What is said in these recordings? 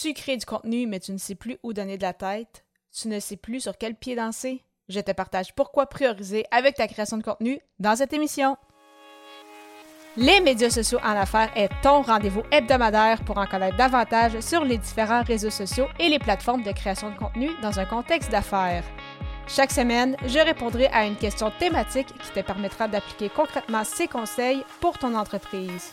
Tu crées du contenu, mais tu ne sais plus où donner de la tête? Tu ne sais plus sur quel pied danser? Je te partage pourquoi prioriser avec ta création de contenu dans cette émission. Les médias sociaux en affaires est ton rendez-vous hebdomadaire pour en connaître davantage sur les différents réseaux sociaux et les plateformes de création de contenu dans un contexte d'affaires. Chaque semaine, je répondrai à une question thématique qui te permettra d'appliquer concrètement ces conseils pour ton entreprise.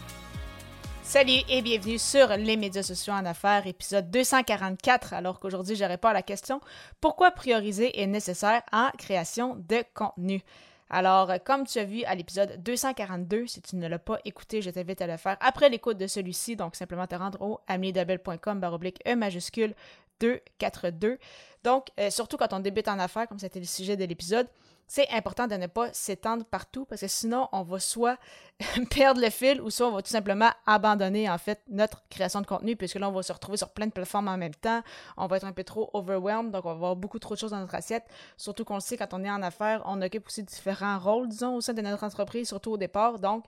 Salut et bienvenue sur les médias sociaux en affaires, épisode 244, alors qu'aujourd'hui je réponds à la question pourquoi prioriser est nécessaire en création de contenu? Alors, comme tu as vu à l'épisode 242, si tu ne l'as pas écouté, je t'invite à le faire après l'écoute de celui-ci, donc simplement te rendre au ameliedabel.com baroblique E majuscule 242. Donc, euh, surtout quand on débute en affaires, comme c'était le sujet de l'épisode, c'est important de ne pas s'étendre partout parce que sinon, on va soit perdre le fil ou soit on va tout simplement abandonner en fait notre création de contenu puisque là, on va se retrouver sur plein de plateformes en même temps. On va être un peu trop overwhelmed, donc on va avoir beaucoup trop de choses dans notre assiette. Surtout qu'on le sait, quand on est en affaires, on occupe aussi différents rôles, disons, au sein de notre entreprise, surtout au départ. Donc,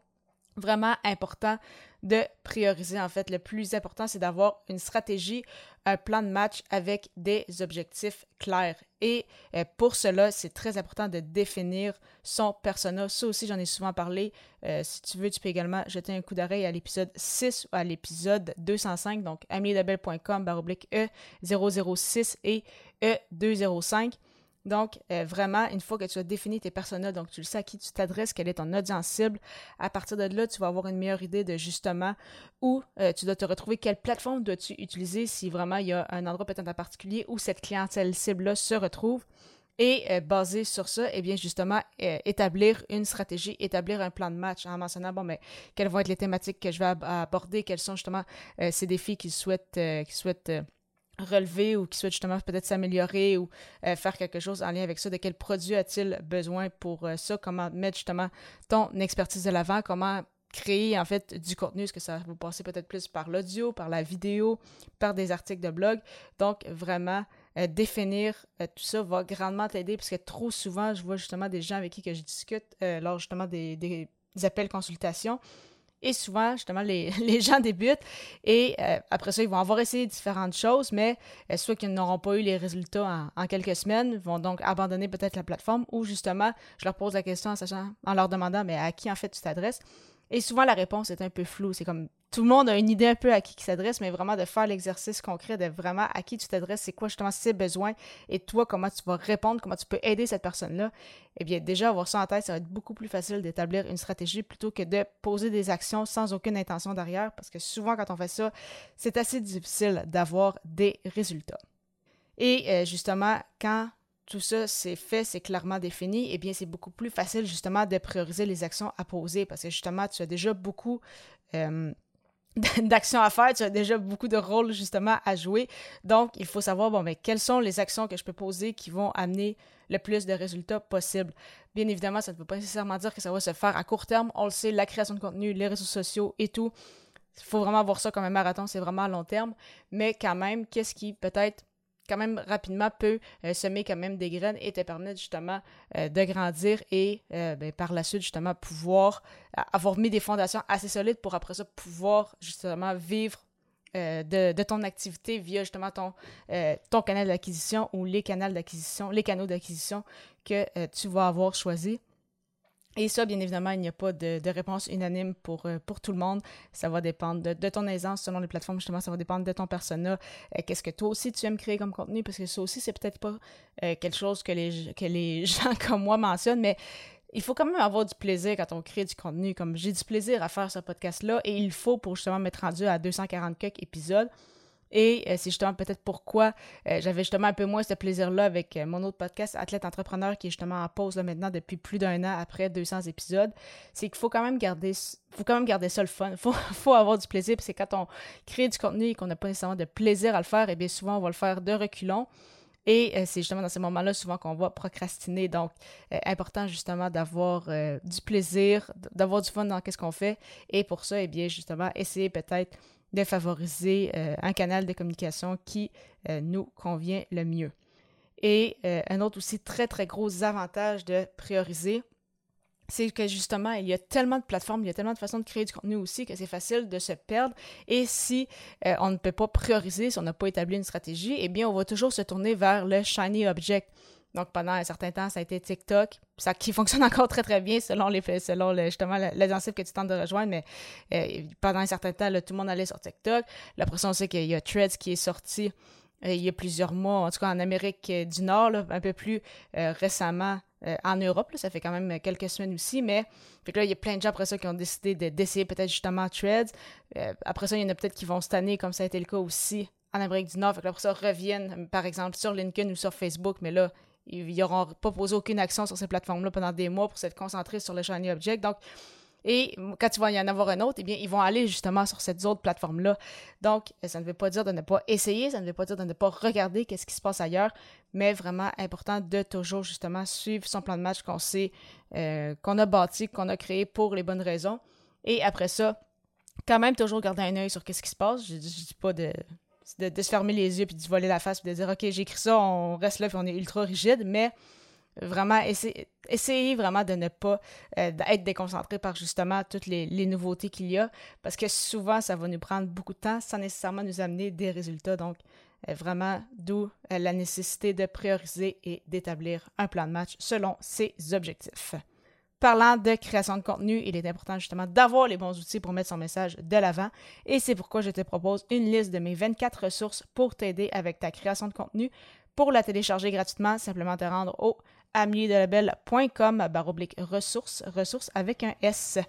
vraiment important de prioriser. En fait, le plus important, c'est d'avoir une stratégie, un plan de match avec des objectifs clairs. Et euh, pour cela, c'est très important de définir son persona. Ça aussi, j'en ai souvent parlé. Euh, si tu veux, tu peux également jeter un coup d'oreille à l'épisode 6 ou à l'épisode 205, donc ameliedabel.com baroblique E006 et E205. Donc, euh, vraiment, une fois que tu as défini tes personas, donc tu le sais à qui tu t'adresses, quelle est ton audience cible, à partir de là, tu vas avoir une meilleure idée de justement où euh, tu dois te retrouver, quelle plateforme dois-tu utiliser si vraiment il y a un endroit peut-être en particulier où cette clientèle cible-là se retrouve. Et euh, basé sur ça, eh bien justement, établir une stratégie, établir un plan de match en mentionnant, bon, mais quelles vont être les thématiques que je vais aborder, quels sont justement ces défis qu'ils souhaitent, qu'ils souhaitent relever ou qui souhaite justement peut-être s'améliorer ou euh, faire quelque chose en lien avec ça, de quel produit a-t-il besoin pour euh, ça, comment mettre justement ton expertise de l'avant, comment créer en fait du contenu, est-ce que ça va passer peut-être plus par l'audio, par la vidéo, par des articles de blog? Donc vraiment euh, définir tout ça va grandement t'aider parce que trop souvent je vois justement des gens avec qui je discute lors justement des, des appels consultations et souvent, justement, les, gens débutent et euh, après ça, ils vont avoir essayé différentes choses, mais euh, soit qu'ils n'auront pas eu les résultats en, quelques semaines, vont donc abandonner peut-être la plateforme ou justement, je leur pose la question en, sachant, en leur demandant, mais à qui en fait tu t'adresses? Et souvent, la réponse est un peu floue. C'est comme tout le monde a une idée un peu à qui il s'adresse, mais vraiment de faire l'exercice concret de vraiment à qui tu t'adresses, c'est quoi justement ses besoins et toi, comment tu vas répondre, comment tu peux aider cette personne-là. Eh bien, déjà, avoir ça en tête, ça va être beaucoup plus facile d'établir une stratégie plutôt que de poser des actions sans aucune intention derrière, parce que souvent, quand on fait ça, c'est assez difficile d'avoir des résultats. Et euh, justement, quand tout ça c'est fait, c'est clairement défini, eh bien c'est beaucoup plus facile justement de prioriser les actions à poser parce que justement tu as déjà beaucoup euh, d'actions à faire, tu as déjà beaucoup de rôles justement à jouer. Donc il faut savoir bon mais quelles sont les actions que je peux poser qui vont amener le plus de résultats possible. Bien évidemment, ça ne veut pas nécessairement dire que ça va se faire à court terme. On le sait, la création de contenu, les réseaux sociaux et tout. Il faut vraiment voir ça comme un marathon, c'est vraiment à long terme. Mais quand même, qu'est-ce qui peut-être quand même rapidement peut euh, semer quand même des graines et te permettre justement euh, de grandir et euh, ben, par la suite justement pouvoir avoir mis des fondations assez solides pour après ça pouvoir justement vivre de, ton activité via justement ton, ton canal d'acquisition ou les canaux d'acquisition, les canaux d'acquisition que tu vas avoir choisi. Et ça, bien évidemment, il n'y a pas de, réponse unanime pour, euh, pour tout le monde. Ça va dépendre de, ton aisance selon les plateformes, justement, ça va dépendre de ton persona. Euh, qu'est-ce que toi aussi tu aimes créer comme contenu? Parce que ça aussi, c'est peut-être pas euh, quelque chose que les, que les gens comme moi mentionnent, mais il faut quand même avoir du plaisir quand on crée du contenu. Comme j'ai du plaisir à faire ce podcast-là, et il faut pour justement m'être rendu à 240 quelques épisodes Et euh, c'est justement peut-être pourquoi euh, j'avais justement un peu moins ce plaisir-là avec euh, mon autre podcast, Athlète Entrepreneur, qui est justement en pause là, maintenant depuis plus d'un an après 200 épisodes. C'est qu'il faut quand même garder faut quand même garder ça le fun. Il faut, avoir du plaisir. Puis c'est quand on crée du contenu et qu'on n'a pas nécessairement de plaisir à le faire, et eh bien souvent on va le faire de reculons. Et c'est justement dans ces moments-là souvent qu'on va procrastiner. Donc, important justement d'avoir du plaisir, d'avoir du fun dans ce qu'on fait. Et pour ça, eh bien justement, essayer peut-être de favoriser euh, un canal de communication qui euh, nous convient le mieux. Et euh, un autre aussi très, très gros avantage de prioriser, c'est que justement, il y a tellement de plateformes, il y a tellement de façons de créer du contenu aussi que c'est facile de se perdre. Et si on ne peut pas prioriser, si on n'a pas établi une stratégie, eh bien, on va toujours se tourner vers le shiny object. Donc, pendant un certain temps, ça a été TikTok, ça qui fonctionne encore très, très bien selon les selon le, justement que tu tentes de rejoindre. Mais euh, pendant un certain temps, tout le monde allait sur TikTok. Pression, c'est qu'il y a Threads qui est sorti euh, il y a plusieurs mois, en tout cas en Amérique du Nord, un peu plus euh, récemment en Europe. ça fait quand même quelques semaines aussi. Mais là, il y a plein de gens après ça qui ont décidé d'essayer peut-être justement Threads. après ça, il y en a peut-être qui vont cette année, comme ça a été le cas aussi en Amérique du Nord. Fait que là, après ça, reviennent, par exemple, sur LinkedIn ou sur Facebook. Mais là, ils n'auront pas posé aucune action sur ces plateformes-là pendant des mois pour se concentrer sur le Shiny Object. Donc, et quand il va y en avoir un autre, eh bien, ils vont aller justement sur cette autre plateforme-là. Donc, ça ne veut pas dire de ne pas essayer, ça ne veut pas dire de ne pas regarder qu'est-ce qui se passe ailleurs, mais vraiment important de toujours justement suivre son plan de match qu'on sait, euh, qu'on a bâti, qu'on a créé pour les bonnes raisons. Et après ça, quand même toujours garder un œil sur qu'est-ce qui se passe. Je ne dis pas de de, se fermer les yeux puis de voler la face puis de dire OK, j'écris ça, on reste là puis on est ultra rigide, mais vraiment essayer, vraiment de ne pas euh, être déconcentré par justement toutes les, nouveautés qu'il y a parce que souvent ça va nous prendre beaucoup de temps sans nécessairement nous amener des résultats. Donc euh, vraiment d'où euh, la nécessité de prioriser et d'établir un plan de match selon ses objectifs. Parlant de création de contenu, il est important justement d'avoir les bons outils pour mettre son message de l'avant et c'est pourquoi je te propose une liste de mes 24 ressources pour t'aider avec ta création de contenu. Pour la télécharger gratuitement, simplement te rendre au ameliedelabel.com baroblique ressources, ressources avec un S.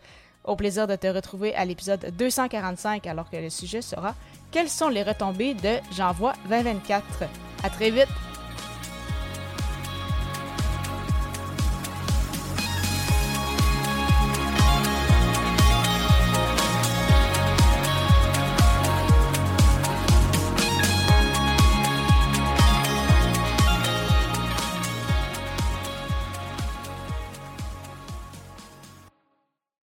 Au plaisir de te retrouver à l'épisode 245 alors que le sujet sera Quelles sont les retombées de J'envoie 2024? À très vite!